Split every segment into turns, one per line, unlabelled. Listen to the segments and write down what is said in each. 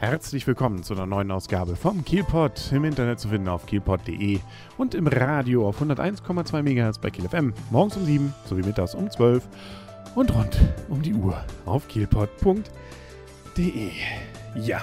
Herzlich willkommen zu einer neuen Ausgabe vom Kielpot. Im Internet zu finden auf kielpot.de und im Radio auf 101,2 MHz bei Kiel FM. Morgens um 7 sowie mittags um 12 und rund um die Uhr auf kielpot.de. Ja,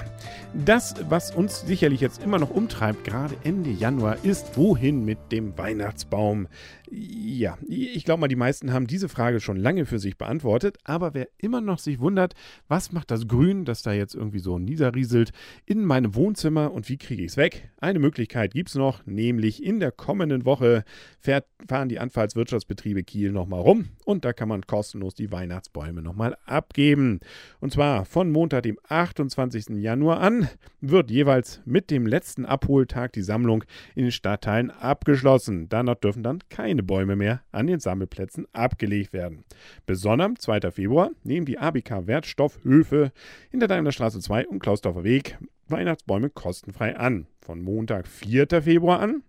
das, was uns sicherlich jetzt immer noch umtreibt, gerade Ende Januar, ist, wohin mit dem Weihnachtsbaum? Ja, ich glaube mal, die meisten haben diese Frage schon lange für sich beantwortet, aber wer immer noch sich wundert, was macht das Grün, das da jetzt irgendwie so niederrieselt, in meinem Wohnzimmer und wie kriege ich es weg? Eine Möglichkeit gibt es noch, nämlich in der kommenden Woche fährt, fahren die Anfallswirtschaftsbetriebe Kiel nochmal rum und da kann man kostenlos die Weihnachtsbäume nochmal abgeben. Und zwar von Montag, dem 28. Januar an, wird jeweils mit dem letzten Abholtag die Sammlung in den Stadtteilen abgeschlossen. Danach dürfen dann keine Bäume mehr an den Sammelplätzen abgelegt werden. Besonders am 2. Februar nehmen die ABK Wertstoffhöfe in der Daimlerstraße 2 und Klausdorfer Weg Weihnachtsbäume kostenfrei an. Von Montag, 4. Februar an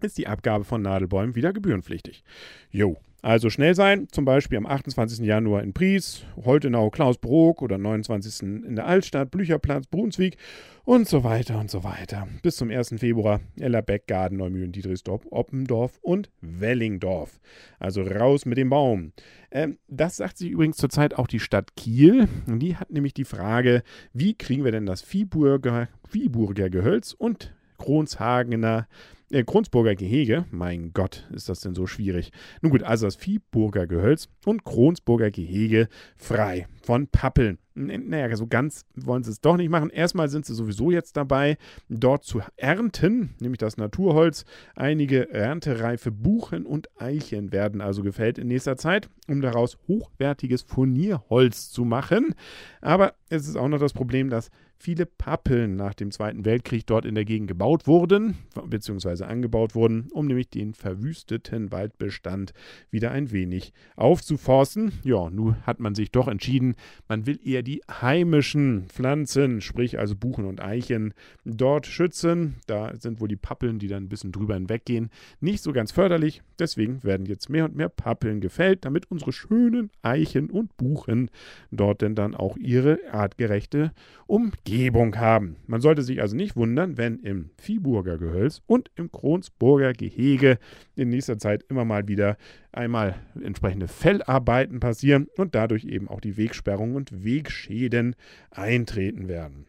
ist die Abgabe von Nadelbäumen wieder gebührenpflichtig. Jo, also schnell sein, zum Beispiel am 28. Januar in Pries, Holtenau, Klausbrook oder 29. in der Altstadt, Blücherplatz, Brunswick und so weiter und so weiter. Bis zum 1. Februar Ellerbeck, Garden, Neumühlen, Diedrichsdorf, Oppendorf und Wellingdorf. Also raus mit dem Baum. Ähm, das sagt sich übrigens zurzeit auch die Stadt Kiel. Die hat nämlich die Frage, wie kriegen wir denn das Viehburger, Viehburger Gehölz und Kronshagener äh, Kronsburger Gehege, mein Gott, ist das denn so schwierig. Nun gut, also das Viehburger Gehölz und Kronsburger Gehege frei von Pappeln. Naja, so ganz wollen sie es doch nicht machen. Erstmal sind sie sowieso jetzt dabei, dort zu ernten, nämlich das Naturholz. Einige erntereife Buchen und Eichen werden also gefällt in nächster Zeit, um daraus hochwertiges Furnierholz zu machen. Aber es ist auch noch das Problem, dass viele Pappeln nach dem Zweiten Weltkrieg dort in der Gegend gebaut wurden, beziehungsweise angebaut wurden, um nämlich den verwüsteten Waldbestand wieder ein wenig aufzuforsten. Ja, nun hat man sich doch entschieden, man will eher die heimischen Pflanzen, sprich also Buchen und Eichen, dort schützen. Da sind wohl die Pappeln, die dann ein bisschen drüber hinweggehen, nicht so ganz förderlich. Deswegen werden jetzt mehr und mehr Pappeln gefällt, damit unsere schönen Eichen und Buchen dort denn dann auch ihre artgerechte Umgebung haben. Man sollte sich also nicht wundern, wenn im Viehburger Gehölz und im Kronsburger Gehege in nächster Zeit immer mal wieder einmal entsprechende Fellarbeiten passieren und dadurch eben auch die Wegsperrungen und Wegschäden eintreten werden.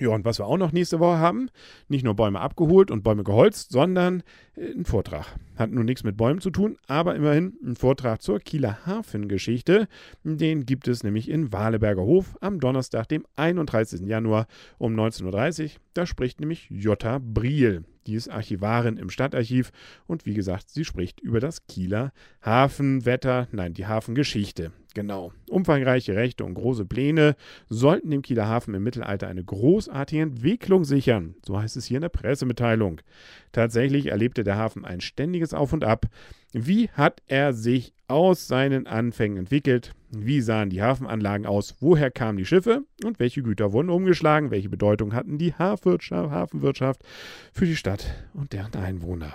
Ja, und was wir auch noch nächste Woche haben, nicht nur Bäume abgeholt und Bäume geholzt, sondern äh, ein Vortrag. Hat nun nichts mit Bäumen zu tun, aber immerhin ein Vortrag zur Kieler Hafengeschichte. Den gibt es nämlich in Waleberger Hof am Donnerstag, dem 31. Januar um 19.30 Uhr. Da spricht nämlich Jutta Briel. Die ist Archivarin im Stadtarchiv und wie gesagt, sie spricht über das Kieler Hafenwetter, nein, die Hafengeschichte. Genau. Umfangreiche Rechte und große Pläne sollten dem Kieler Hafen im Mittelalter eine großartige Entwicklung sichern. So heißt es hier in der Pressemitteilung. Tatsächlich erlebte der Hafen ein ständiges Auf und Ab. Wie hat er sich aus seinen Anfängen entwickelt? Wie sahen die Hafenanlagen aus? Woher kamen die Schiffe? Und welche Güter wurden umgeschlagen? Welche Bedeutung hatten die Hafenwirtschaft für die Stadt und deren Einwohner?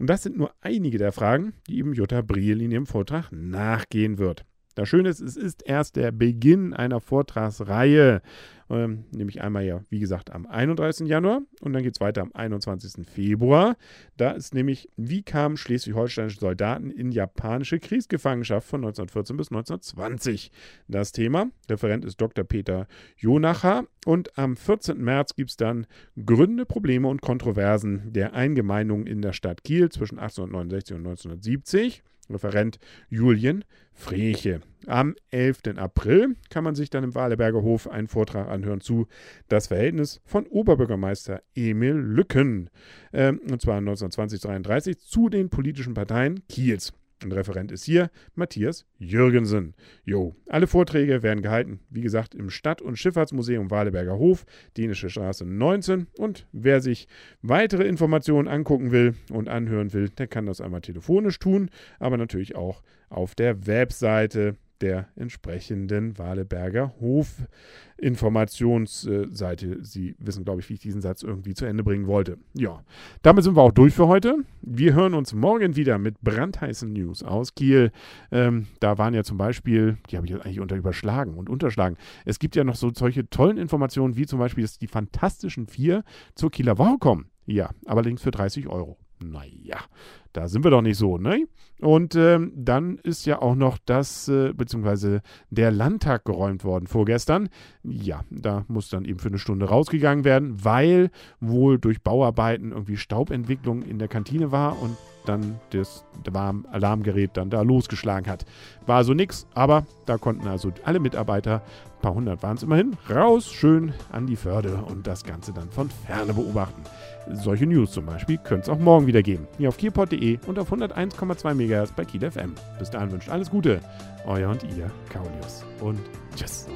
Und das sind nur einige der Fragen, die eben Jutta Briel in ihrem Vortrag nachgehen wird. Das Schöne ist, es ist erst der Beginn einer Vortragsreihe, ähm, nämlich einmal ja, wie gesagt, am 31. Januar und dann geht es weiter am 21. Februar. Da ist nämlich, wie kamen schleswig-holsteinische Soldaten in japanische Kriegsgefangenschaft von 1914 bis 1920? Das Thema. Referent ist Dr. Peter Jonacher und am 14. März gibt es dann Gründe, Probleme und Kontroversen der Eingemeindung in der Stadt Kiel zwischen 1869 und 1970. Referent Julien Freche. Am 11. April kann man sich dann im Waleberger Hof einen Vortrag anhören zu Das Verhältnis von Oberbürgermeister Emil Lücken, äh, und zwar 1920-33 zu den politischen Parteien Kiels. Ein Referent ist hier Matthias Jürgensen. Jo, alle Vorträge werden gehalten, wie gesagt, im Stadt- und Schifffahrtsmuseum Waleberger Hof, Dänische Straße 19. Und wer sich weitere Informationen angucken will und anhören will, der kann das einmal telefonisch tun, aber natürlich auch auf der Webseite der entsprechenden Waleberger Hofinformationsseite. Sie wissen, glaube ich, wie ich diesen Satz irgendwie zu Ende bringen wollte. Ja, damit sind wir auch durch für heute. Wir hören uns morgen wieder mit brandheißen News aus Kiel. Ähm, da waren ja zum Beispiel, die habe ich jetzt eigentlich unter überschlagen und unterschlagen. Es gibt ja noch so solche tollen Informationen, wie zum Beispiel, dass die Fantastischen Vier zur Kieler Woche kommen. Ja, allerdings für 30 Euro. Naja, da sind wir doch nicht so, ne? Und ähm, dann ist ja auch noch das, äh, beziehungsweise der Landtag geräumt worden vorgestern. Ja, da muss dann eben für eine Stunde rausgegangen werden, weil wohl durch Bauarbeiten irgendwie Staubentwicklung in der Kantine war und dann das Alarmgerät dann da losgeschlagen hat. War also nichts, aber da konnten also alle Mitarbeiter, ein paar hundert waren es immerhin, raus, schön an die Förde und das Ganze dann von ferne beobachten. Solche News zum Beispiel könnte es auch morgen wieder geben. Hier auf kielpot.de und auf 101,2 MHz bei Kiel FM. Bis dahin wünscht alles Gute. Euer und ihr, Kaulius. Und tschüss.